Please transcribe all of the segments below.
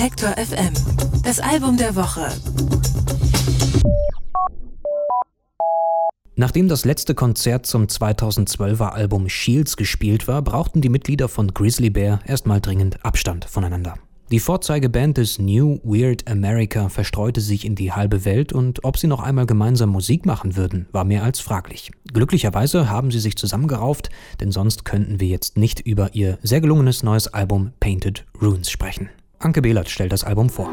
Detektor FM. Das Album der Woche. Nachdem das letzte Konzert zum 2012er Album Shields gespielt war, brauchten die Mitglieder von Grizzly Bear erstmal dringend Abstand voneinander. Die Vorzeigeband des New Weird America verstreute sich in die halbe Welt und ob sie noch einmal gemeinsam Musik machen würden, war mehr als fraglich. Glücklicherweise haben sie sich zusammengerauft, denn sonst könnten wir jetzt nicht über ihr sehr gelungenes neues Album Painted Runes sprechen. Anke Behlert stellt das Album vor.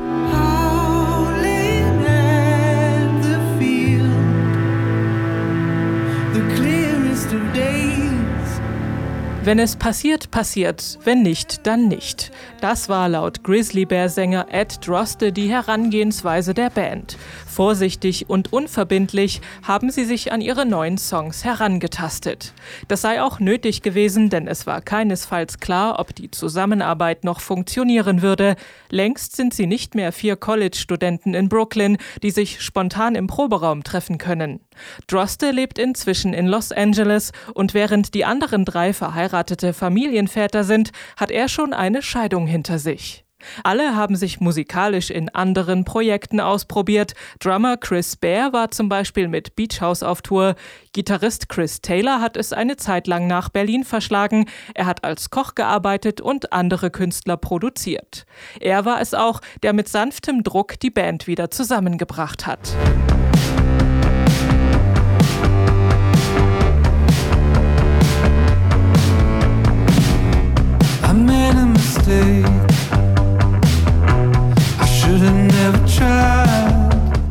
Wenn es passiert, passiert. Wenn nicht, dann nicht. Das war laut Grizzly Bear Sänger Ed Droste die Herangehensweise der Band. Vorsichtig und unverbindlich haben sie sich an ihre neuen Songs herangetastet. Das sei auch nötig gewesen, denn es war keinesfalls klar, ob die Zusammenarbeit noch funktionieren würde. Längst sind sie nicht mehr vier College-Studenten in Brooklyn, die sich spontan im Proberaum treffen können. Droste lebt inzwischen in Los Angeles und während die anderen drei verheiratete Familienväter sind, hat er schon eine Scheidung hinter sich. Alle haben sich musikalisch in anderen Projekten ausprobiert. Drummer Chris Bear war zum Beispiel mit Beach House auf Tour. Gitarrist Chris Taylor hat es eine Zeit lang nach Berlin verschlagen. Er hat als Koch gearbeitet und andere Künstler produziert. Er war es auch, der mit sanftem Druck die Band wieder zusammengebracht hat.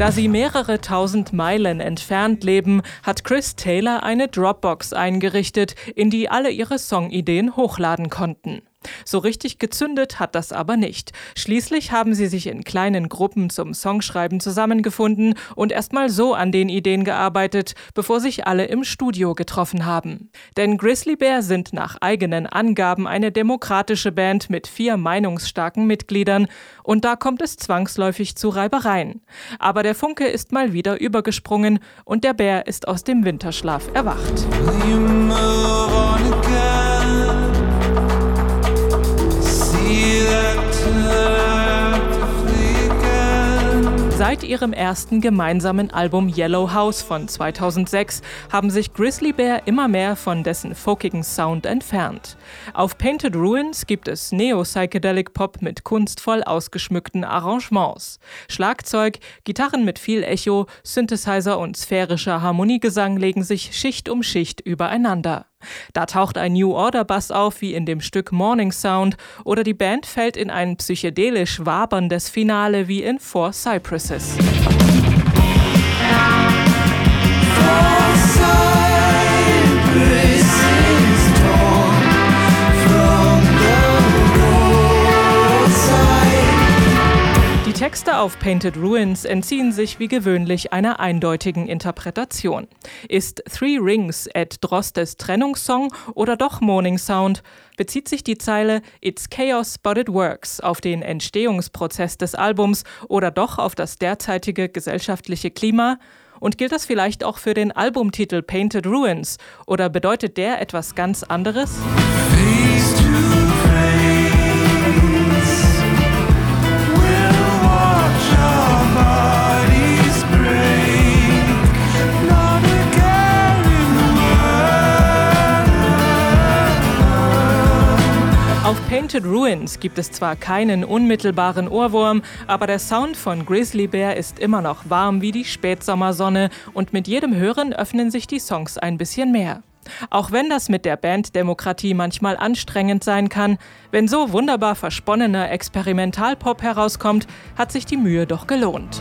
Da sie mehrere tausend Meilen entfernt leben, hat Chris Taylor eine Dropbox eingerichtet, in die alle ihre Songideen hochladen konnten. So richtig gezündet hat das aber nicht. Schließlich haben sie sich in kleinen Gruppen zum Songschreiben zusammengefunden und erstmal so an den Ideen gearbeitet, bevor sich alle im Studio getroffen haben. Denn Grizzly Bear sind nach eigenen Angaben eine demokratische Band mit vier meinungsstarken Mitgliedern und da kommt es zwangsläufig zu Reibereien. Aber der Funke ist mal wieder übergesprungen und der Bär ist aus dem Winterschlaf erwacht. Seit ihrem ersten gemeinsamen Album Yellow House von 2006 haben sich Grizzly Bear immer mehr von dessen folkigen Sound entfernt. Auf Painted Ruins gibt es Neo-Psychedelic Pop mit kunstvoll ausgeschmückten Arrangements. Schlagzeug, Gitarren mit viel Echo, Synthesizer und sphärischer Harmoniegesang legen sich Schicht um Schicht übereinander. Da taucht ein New Order Bass auf wie in dem Stück Morning Sound oder die Band fällt in ein psychedelisch waberndes Finale wie in Four Cypresses. Texte auf Painted Ruins entziehen sich wie gewöhnlich einer eindeutigen Interpretation. Ist Three Rings Ed Drostes Trennungssong oder doch Morning Sound? Bezieht sich die Zeile It's Chaos but it works auf den Entstehungsprozess des Albums oder doch auf das derzeitige gesellschaftliche Klima? Und gilt das vielleicht auch für den Albumtitel Painted Ruins? Oder bedeutet der etwas ganz anderes? Auf Painted Ruins gibt es zwar keinen unmittelbaren Ohrwurm, aber der Sound von Grizzly Bear ist immer noch warm wie die Spätsommersonne und mit jedem Hören öffnen sich die Songs ein bisschen mehr. Auch wenn das mit der Banddemokratie manchmal anstrengend sein kann, wenn so wunderbar versponnener Experimentalpop herauskommt, hat sich die Mühe doch gelohnt.